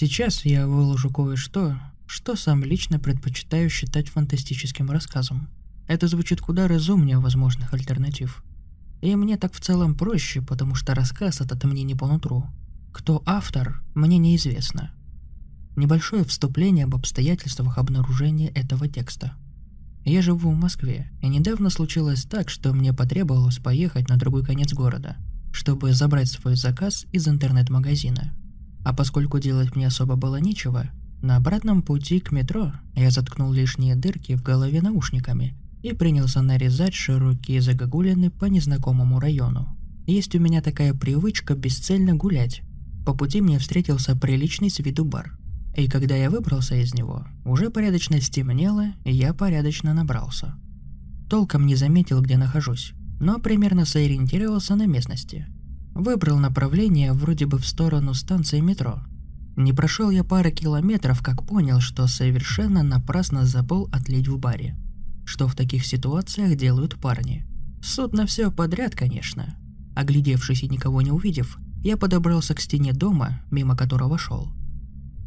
Сейчас я выложу кое-что, что сам лично предпочитаю считать фантастическим рассказом. Это звучит куда разумнее возможных альтернатив. И мне так в целом проще, потому что рассказ этот мне не по нутру. Кто автор, мне неизвестно. Небольшое вступление об обстоятельствах обнаружения этого текста. Я живу в Москве, и недавно случилось так, что мне потребовалось поехать на другой конец города, чтобы забрать свой заказ из интернет-магазина – а поскольку делать мне особо было нечего, на обратном пути к метро я заткнул лишние дырки в голове наушниками и принялся нарезать широкие загогулины по незнакомому району. Есть у меня такая привычка бесцельно гулять. По пути мне встретился приличный с виду бар. И когда я выбрался из него, уже порядочно стемнело, и я порядочно набрался. Толком не заметил, где нахожусь, но примерно сориентировался на местности – Выбрал направление вроде бы в сторону станции метро. Не прошел я пары километров, как понял, что совершенно напрасно забыл отлить в баре. Что в таких ситуациях делают парни. Суд на все подряд, конечно. Оглядевшись и никого не увидев, я подобрался к стене дома, мимо которого шел.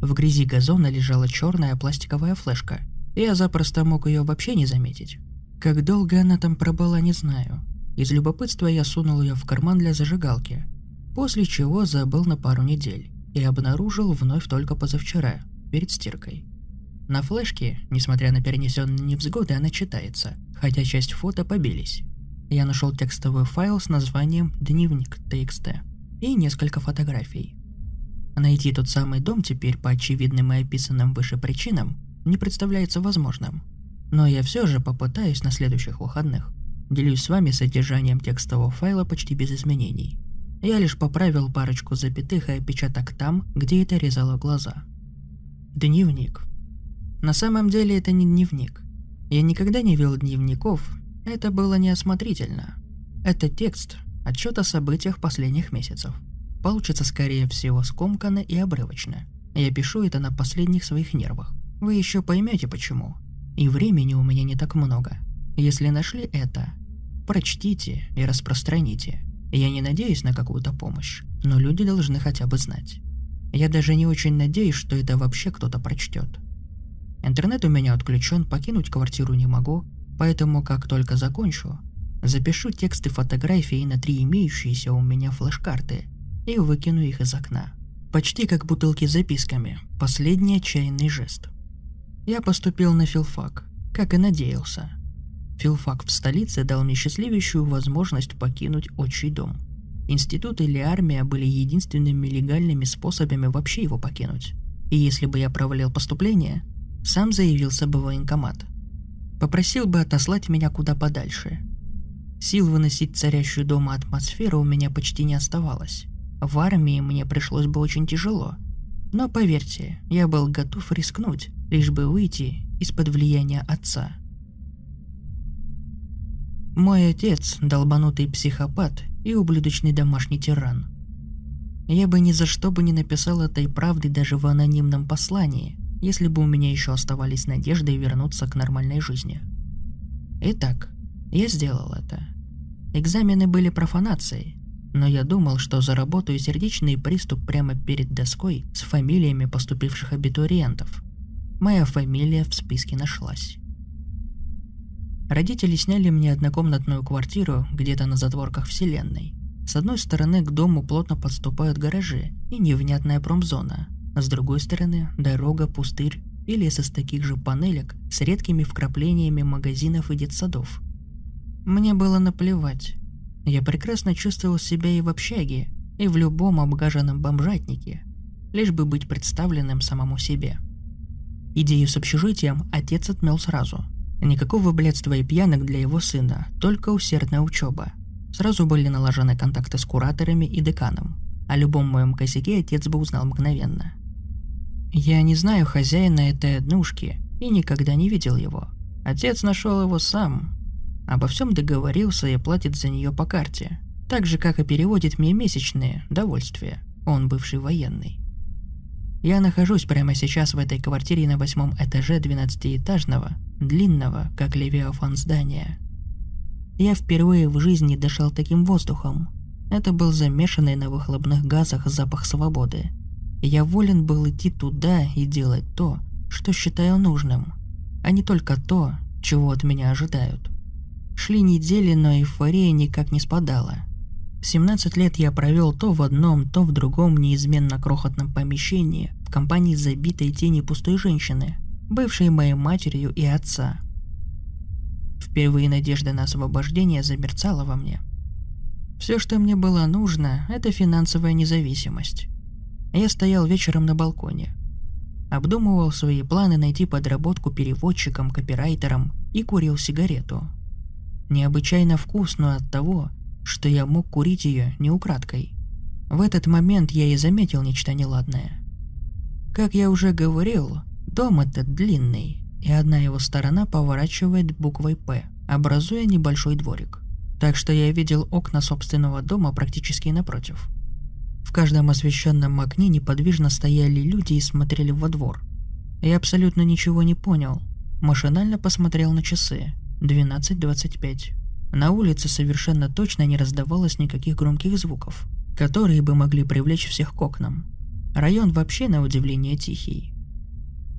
В грязи газона лежала черная пластиковая флешка. Я запросто мог ее вообще не заметить. Как долго она там пробыла, не знаю. Из любопытства я сунул ее в карман для зажигалки, после чего забыл на пару недель и обнаружил вновь только позавчера, перед стиркой. На флешке, несмотря на перенесенные невзгоды, она читается, хотя часть фото побились. Я нашел текстовый файл с названием «Дневник TXT» и несколько фотографий. Найти тот самый дом теперь по очевидным и описанным выше причинам не представляется возможным. Но я все же попытаюсь на следующих выходных. Делюсь с вами содержанием текстового файла почти без изменений. Я лишь поправил парочку запятых и опечаток там, где это резало глаза. Дневник. На самом деле это не дневник. Я никогда не вел дневников, это было неосмотрительно. Это текст, отчет о событиях последних месяцев. Получится, скорее всего, скомканно и обрывочно. Я пишу это на последних своих нервах. Вы еще поймете почему. И времени у меня не так много. Если нашли это, прочтите и распространите. Я не надеюсь на какую-то помощь, но люди должны хотя бы знать. Я даже не очень надеюсь, что это вообще кто-то прочтет. Интернет у меня отключен, покинуть квартиру не могу, поэтому как только закончу, запишу тексты фотографии на три имеющиеся у меня флеш-карты и выкину их из окна. Почти как бутылки с записками. Последний отчаянный жест. Я поступил на филфак, как и надеялся – Филфак в столице дал мне счастливейшую возможность покинуть отчий дом. Институт или армия были единственными легальными способами вообще его покинуть. И если бы я провалил поступление, сам заявился бы военкомат. Попросил бы отослать меня куда подальше. Сил выносить царящую дома атмосферу у меня почти не оставалось. В армии мне пришлось бы очень тяжело. Но поверьте, я был готов рискнуть, лишь бы выйти из-под влияния отца – мой отец – долбанутый психопат и ублюдочный домашний тиран. Я бы ни за что бы не написал этой правды даже в анонимном послании, если бы у меня еще оставались надежды вернуться к нормальной жизни. Итак, я сделал это. Экзамены были профанацией, но я думал, что заработаю сердечный приступ прямо перед доской с фамилиями поступивших абитуриентов. Моя фамилия в списке нашлась. Родители сняли мне однокомнатную квартиру где-то на затворках вселенной. С одной стороны к дому плотно подступают гаражи и невнятная промзона, а с другой стороны дорога, пустырь и лес из таких же панелек с редкими вкраплениями магазинов и детсадов. Мне было наплевать. Я прекрасно чувствовал себя и в общаге, и в любом обгаженном бомжатнике, лишь бы быть представленным самому себе. Идею с общежитием отец отмел сразу. Никакого блядства и пьянок для его сына, только усердная учеба. Сразу были налажены контакты с кураторами и деканом. О любом моем косяке отец бы узнал мгновенно. Я не знаю хозяина этой однушки и никогда не видел его. Отец нашел его сам. Обо всем договорился и платит за нее по карте. Так же, как и переводит мне месячные довольствия. Он бывший военный. Я нахожусь прямо сейчас в этой квартире на восьмом этаже двенадцатиэтажного, длинного, как левиафан здания. Я впервые в жизни дышал таким воздухом. Это был замешанный на выхлопных газах запах свободы. Я волен был идти туда и делать то, что считаю нужным, а не только то, чего от меня ожидают. Шли недели, но эйфория никак не спадала. 17 лет я провел то в одном, то в другом неизменно крохотном помещении в компании забитой тени пустой женщины, бывшей моей матерью и отца. Впервые надежда на освобождение замерцала во мне. Все, что мне было нужно, это финансовая независимость. Я стоял вечером на балконе. Обдумывал свои планы найти подработку переводчиком, копирайтером и курил сигарету. Необычайно вкусную от того, что я мог курить ее не украдкой. В этот момент я и заметил нечто неладное. Как я уже говорил, дом этот длинный, и одна его сторона поворачивает буквой «П», образуя небольшой дворик. Так что я видел окна собственного дома практически напротив. В каждом освещенном окне неподвижно стояли люди и смотрели во двор. Я абсолютно ничего не понял. Машинально посмотрел на часы. 12.25. На улице совершенно точно не раздавалось никаких громких звуков, которые бы могли привлечь всех к окнам. Район вообще на удивление тихий.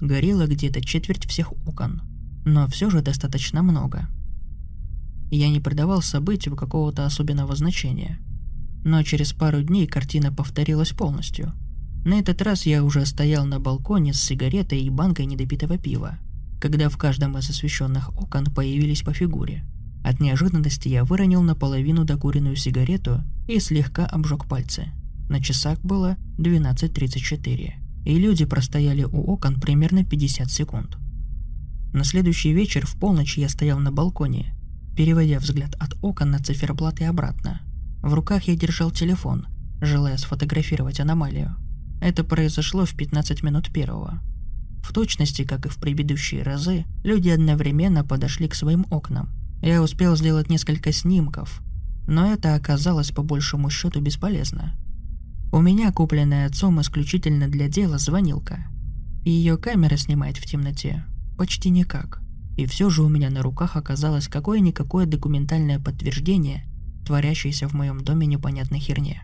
Горело где-то четверть всех окон, но все же достаточно много. Я не придавал событию какого-то особенного значения. Но через пару дней картина повторилась полностью. На этот раз я уже стоял на балконе с сигаретой и банкой недопитого пива, когда в каждом из освещенных окон появились по фигуре – от неожиданности я выронил наполовину докуренную сигарету и слегка обжег пальцы. На часах было 12.34, и люди простояли у окон примерно 50 секунд. На следующий вечер в полночь я стоял на балконе, переводя взгляд от окон на циферблат и обратно. В руках я держал телефон, желая сфотографировать аномалию. Это произошло в 15 минут первого. В точности, как и в предыдущие разы, люди одновременно подошли к своим окнам я успел сделать несколько снимков, но это оказалось по большему счету бесполезно. У меня купленная отцом исключительно для дела звонилка. И ее камера снимает в темноте почти никак. И все же у меня на руках оказалось какое-никакое документальное подтверждение творящейся в моем доме непонятной херне.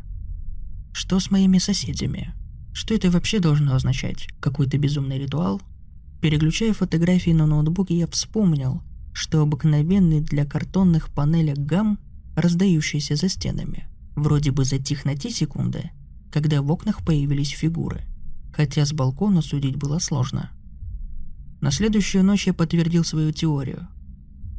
Что с моими соседями? Что это вообще должно означать? Какой-то безумный ритуал? Переключая фотографии на ноутбуке, я вспомнил, что обыкновенный для картонных панелек гам, раздающийся за стенами, вроде бы затих на те секунды, когда в окнах появились фигуры, хотя с балкона судить было сложно. На следующую ночь я подтвердил свою теорию.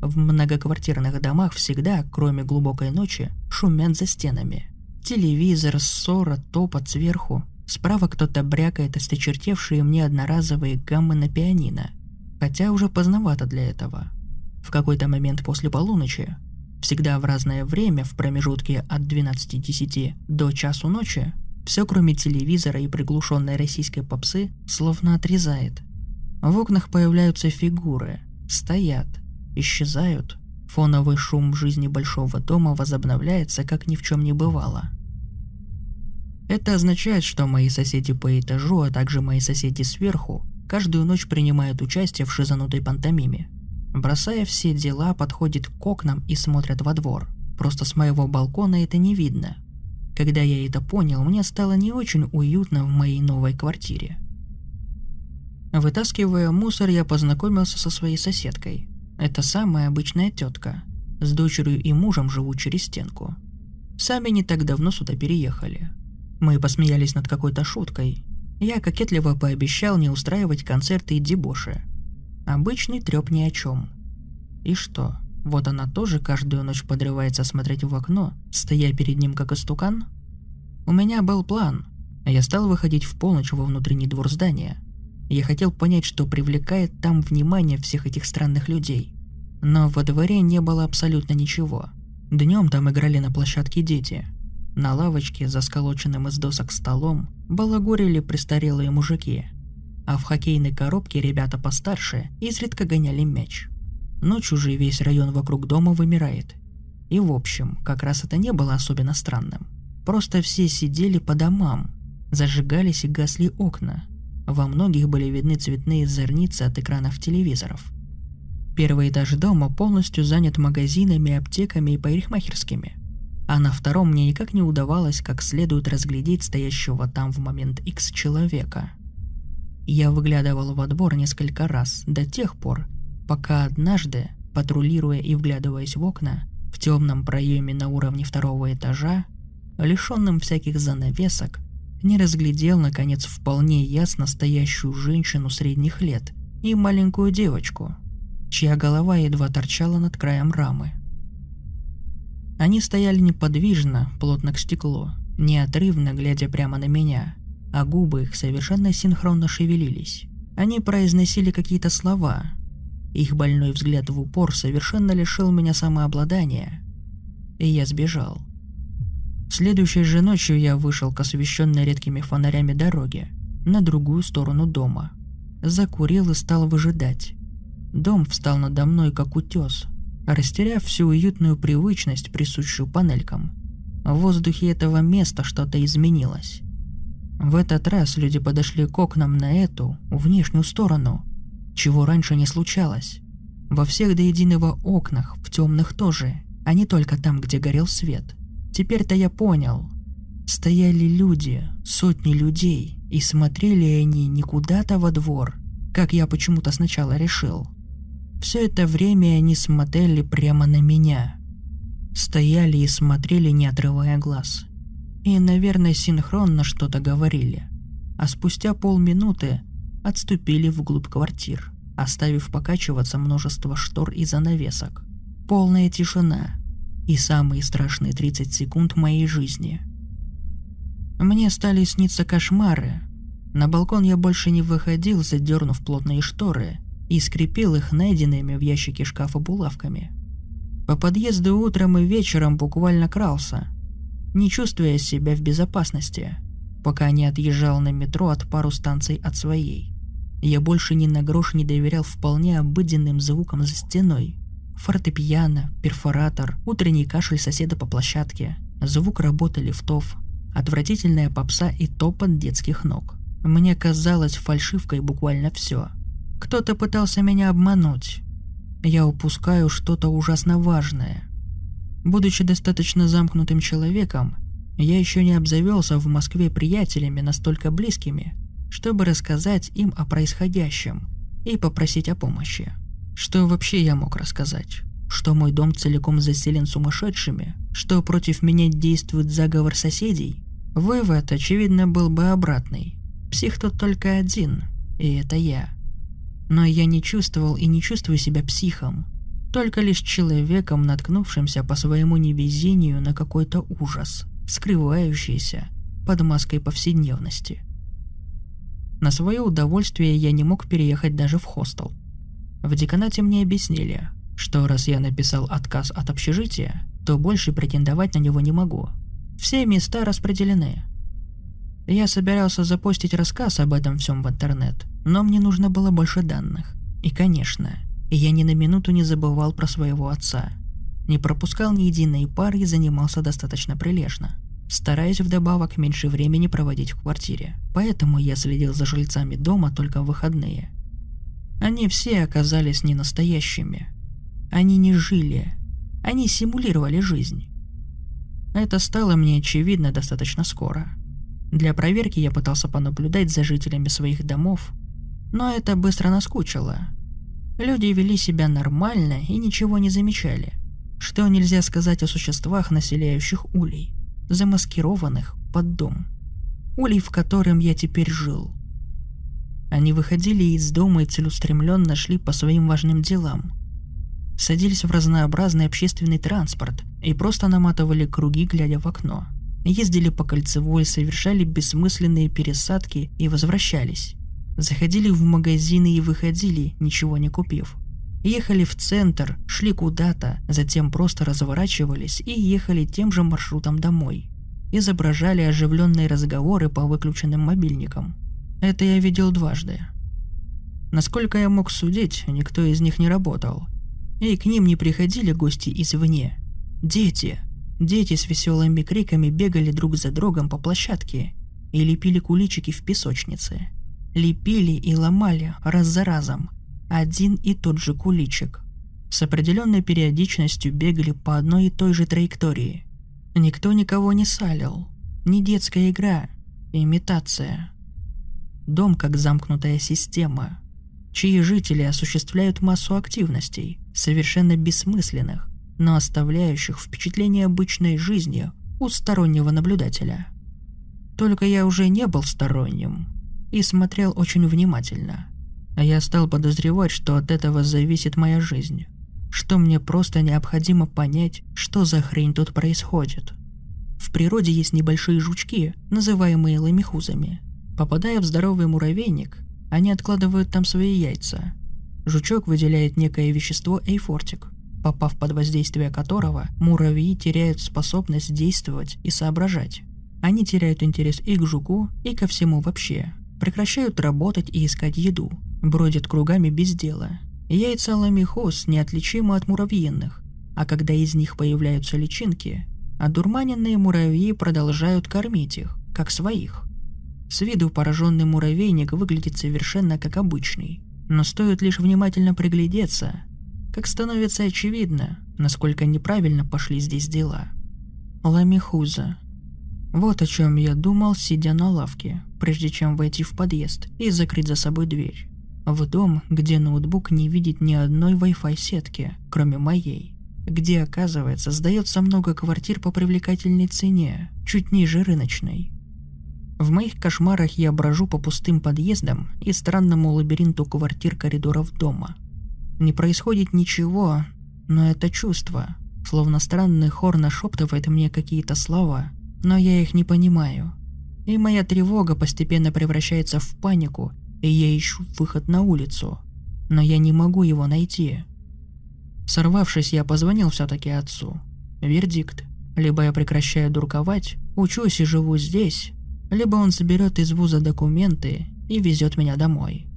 В многоквартирных домах всегда, кроме глубокой ночи, шумят за стенами. Телевизор, ссора, топот сверху. Справа кто-то брякает осточертевшие мне одноразовые гаммы на пианино. Хотя уже поздновато для этого – в какой-то момент после полуночи, всегда в разное время в промежутке от 12.10 до часу ночи, все кроме телевизора и приглушенной российской попсы словно отрезает. В окнах появляются фигуры, стоят, исчезают. Фоновый шум жизни большого дома возобновляется, как ни в чем не бывало. Это означает, что мои соседи по этажу, а также мои соседи сверху, каждую ночь принимают участие в шизанутой пантомиме – Бросая все дела, подходит к окнам и смотрит во двор. Просто с моего балкона это не видно. Когда я это понял, мне стало не очень уютно в моей новой квартире. Вытаскивая мусор, я познакомился со своей соседкой. Это самая обычная тетка. С дочерью и мужем живут через стенку. Сами не так давно сюда переехали. Мы посмеялись над какой-то шуткой. Я кокетливо пообещал не устраивать концерты и дебоши, Обычный треп ни о чем. И что, вот она тоже каждую ночь подрывается смотреть в окно, стоя перед ним как истукан? У меня был план. Я стал выходить в полночь во внутренний двор здания. Я хотел понять, что привлекает там внимание всех этих странных людей. Но во дворе не было абсолютно ничего. Днем там играли на площадке дети. На лавочке, за сколоченным из досок столом, балагурили престарелые мужики. А в хоккейной коробке ребята постарше изредка гоняли мяч. Ночью же весь район вокруг дома вымирает. И в общем, как раз это не было особенно странным. Просто все сидели по домам, зажигались и гасли окна. Во многих были видны цветные зорницы от экранов телевизоров. Первый этаж дома полностью занят магазинами, аптеками и парикмахерскими. А на втором мне никак не удавалось как следует разглядеть стоящего там в момент X человека. Я выглядывал во двор несколько раз, до тех пор, пока однажды, патрулируя и вглядываясь в окна, в темном проеме на уровне второго этажа, лишенным всяких занавесок, не разглядел, наконец, вполне ясно стоящую женщину средних лет и маленькую девочку, чья голова едва торчала над краем рамы. Они стояли неподвижно, плотно к стеклу, неотрывно глядя прямо на меня, а губы их совершенно синхронно шевелились. Они произносили какие-то слова. Их больной взгляд в упор совершенно лишил меня самообладания, и я сбежал. Следующей же ночью я вышел к освещенной редкими фонарями дороге, на другую сторону дома. Закурил и стал выжидать. Дом встал надо мной как утес, растеряв всю уютную привычность, присущую панелькам. В воздухе этого места что-то изменилось. В этот раз люди подошли к окнам на эту, внешнюю сторону, чего раньше не случалось. Во всех до единого окнах, в темных тоже, а не только там, где горел свет – Теперь-то я понял. Стояли люди, сотни людей, и смотрели они не куда-то во двор, как я почему-то сначала решил. Все это время они смотрели прямо на меня. Стояли и смотрели, не отрывая глаз. И, наверное, синхронно что-то говорили. А спустя полминуты отступили вглубь квартир, оставив покачиваться множество штор и занавесок. Полная тишина – и самые страшные 30 секунд моей жизни. Мне стали сниться кошмары. На балкон я больше не выходил, задернув плотные шторы, и скрепил их найденными в ящике шкафа булавками. По подъезду утром и вечером буквально крался, не чувствуя себя в безопасности, пока не отъезжал на метро от пару станций от своей. Я больше ни на грош не доверял вполне обыденным звукам за стеной – Фортепиано, перфоратор, утренний кашель соседа по площадке, звук работы лифтов, отвратительная попса и топот детских ног. Мне казалось фальшивкой буквально все. Кто-то пытался меня обмануть. Я упускаю что-то ужасно важное. Будучи достаточно замкнутым человеком, я еще не обзавелся в Москве приятелями настолько близкими, чтобы рассказать им о происходящем и попросить о помощи. Что вообще я мог рассказать? Что мой дом целиком заселен сумасшедшими? Что против меня действует заговор соседей? Вывод, очевидно, был бы обратный. Псих тут только один, и это я. Но я не чувствовал и не чувствую себя психом, только лишь человеком, наткнувшимся по своему невезению на какой-то ужас, скрывающийся под маской повседневности. На свое удовольствие я не мог переехать даже в хостел – в деканате мне объяснили, что раз я написал отказ от общежития, то больше претендовать на него не могу. Все места распределены. Я собирался запостить рассказ об этом всем в интернет, но мне нужно было больше данных. И, конечно, я ни на минуту не забывал про своего отца. Не пропускал ни единой пары и занимался достаточно прилежно, стараясь вдобавок меньше времени проводить в квартире. Поэтому я следил за жильцами дома только в выходные – они все оказались не настоящими. Они не жили. Они симулировали жизнь. Это стало мне очевидно достаточно скоро. Для проверки я пытался понаблюдать за жителями своих домов, но это быстро наскучило. Люди вели себя нормально и ничего не замечали. Что нельзя сказать о существах, населяющих улей, замаскированных под дом. Улей, в котором я теперь жил – они выходили из дома и целеустремленно шли по своим важным делам. Садились в разнообразный общественный транспорт и просто наматывали круги, глядя в окно. Ездили по кольцевой, совершали бессмысленные пересадки и возвращались. Заходили в магазины и выходили, ничего не купив. Ехали в центр, шли куда-то, затем просто разворачивались и ехали тем же маршрутом домой. Изображали оживленные разговоры по выключенным мобильникам. Это я видел дважды. Насколько я мог судить, никто из них не работал. И к ним не приходили гости извне. Дети. Дети с веселыми криками бегали друг за другом по площадке и лепили куличики в песочнице. Лепили и ломали раз за разом – один и тот же куличик. С определенной периодичностью бегали по одной и той же траектории. Никто никого не салил. Не детская игра, имитация. Дом как замкнутая система, чьи жители осуществляют массу активностей, совершенно бессмысленных, но оставляющих впечатление обычной жизни у стороннего наблюдателя. Только я уже не был сторонним и смотрел очень внимательно – а я стал подозревать, что от этого зависит моя жизнь. Что мне просто необходимо понять, что за хрень тут происходит. В природе есть небольшие жучки, называемые ламихузами. Попадая в здоровый муравейник, они откладывают там свои яйца. Жучок выделяет некое вещество эйфортик, попав под воздействие которого муравьи теряют способность действовать и соображать. Они теряют интерес и к жуку, и ко всему вообще, прекращают работать и искать еду, бродят кругами без дела. Яйца ламихоз неотличимы от муравьиных, а когда из них появляются личинки, одурманенные муравьи продолжают кормить их, как своих. С виду пораженный муравейник выглядит совершенно как обычный, но стоит лишь внимательно приглядеться, как становится очевидно, насколько неправильно пошли здесь дела. Ламихуза. Вот о чем я думал, сидя на лавке, прежде чем войти в подъезд и закрыть за собой дверь в дом, где ноутбук не видит ни одной Wi-Fi сетки, кроме моей, где, оказывается, сдается много квартир по привлекательной цене, чуть ниже рыночной. В моих кошмарах я брожу по пустым подъездам и странному лабиринту квартир коридоров дома. Не происходит ничего, но это чувство, словно странный хор нашептывает мне какие-то слова, но я их не понимаю. И моя тревога постепенно превращается в панику и я ищу выход на улицу, но я не могу его найти. Сорвавшись, я позвонил все-таки отцу. Вердикт. Либо я прекращаю дурковать, учусь и живу здесь, либо он соберет из вуза документы и везет меня домой.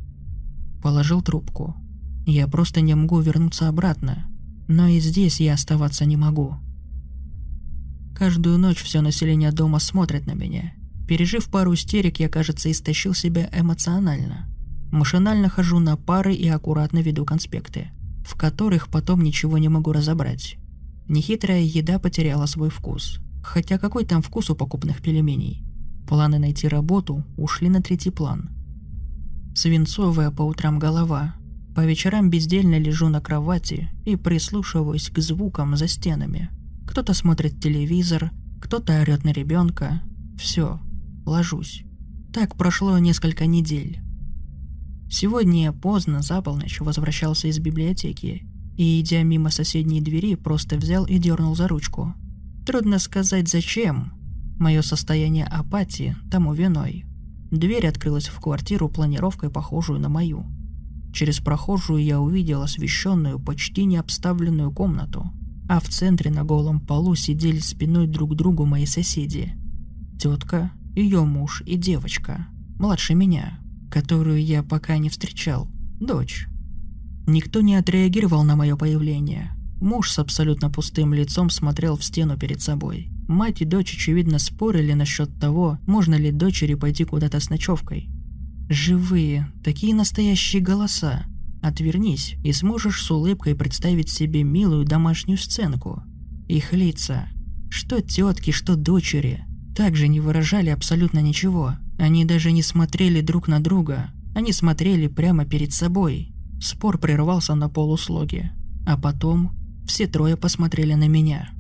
Положил трубку. Я просто не могу вернуться обратно, но и здесь я оставаться не могу. Каждую ночь все население дома смотрит на меня – Пережив пару истерик, я, кажется, истощил себя эмоционально. Машинально хожу на пары и аккуратно веду конспекты, в которых потом ничего не могу разобрать. Нехитрая еда потеряла свой вкус. Хотя какой там вкус у покупных пельменей? Планы найти работу ушли на третий план. Свинцовая по утрам голова. По вечерам бездельно лежу на кровати и прислушиваюсь к звукам за стенами. Кто-то смотрит телевизор, кто-то орет на ребенка. Все, ложусь. Так прошло несколько недель. Сегодня я поздно, за полночь, возвращался из библиотеки и, идя мимо соседней двери, просто взял и дернул за ручку. Трудно сказать зачем. Мое состояние апатии тому виной. Дверь открылась в квартиру планировкой, похожую на мою. Через прохожую я увидел освещенную, почти не обставленную комнату, а в центре на голом полу сидели спиной друг к другу мои соседи. Тетка, ее муж и девочка, младше меня, которую я пока не встречал, дочь. Никто не отреагировал на мое появление. Муж с абсолютно пустым лицом смотрел в стену перед собой. Мать и дочь, очевидно, спорили насчет того, можно ли дочери пойти куда-то с ночевкой. Живые, такие настоящие голоса. Отвернись, и сможешь с улыбкой представить себе милую домашнюю сценку. Их лица. Что тетки, что дочери также не выражали абсолютно ничего. Они даже не смотрели друг на друга. Они смотрели прямо перед собой. Спор прервался на полуслоге. А потом все трое посмотрели на меня.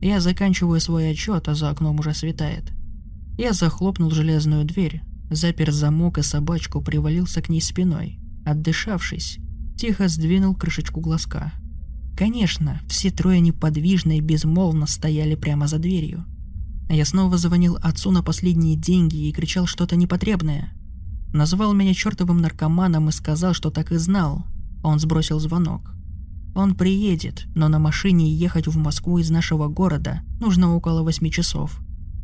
Я заканчиваю свой отчет, а за окном уже светает. Я захлопнул железную дверь, запер замок и собачку привалился к ней спиной. Отдышавшись, тихо сдвинул крышечку глазка. Конечно, все трое неподвижно и безмолвно стояли прямо за дверью. Я снова звонил отцу на последние деньги и кричал что-то непотребное. Назвал меня чертовым наркоманом и сказал, что так и знал. Он сбросил звонок. Он приедет, но на машине ехать в Москву из нашего города нужно около восьми часов.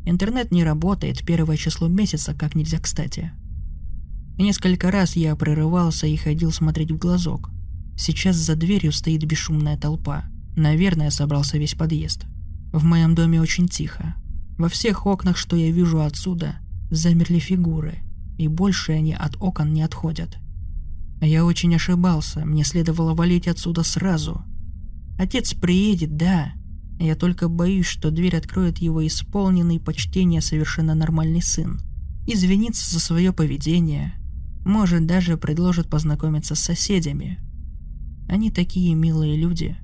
Интернет не работает первое число месяца как нельзя кстати. Несколько раз я прерывался и ходил смотреть в глазок. Сейчас за дверью стоит бесшумная толпа. Наверное, собрался весь подъезд. В моем доме очень тихо. Во всех окнах, что я вижу отсюда, замерли фигуры, и больше они от окон не отходят. Я очень ошибался, мне следовало валить отсюда сразу. Отец приедет, да. Я только боюсь, что дверь откроет его исполненный почтения совершенно нормальный сын. Извинится за свое поведение. Может, даже предложит познакомиться с соседями. Они такие милые люди.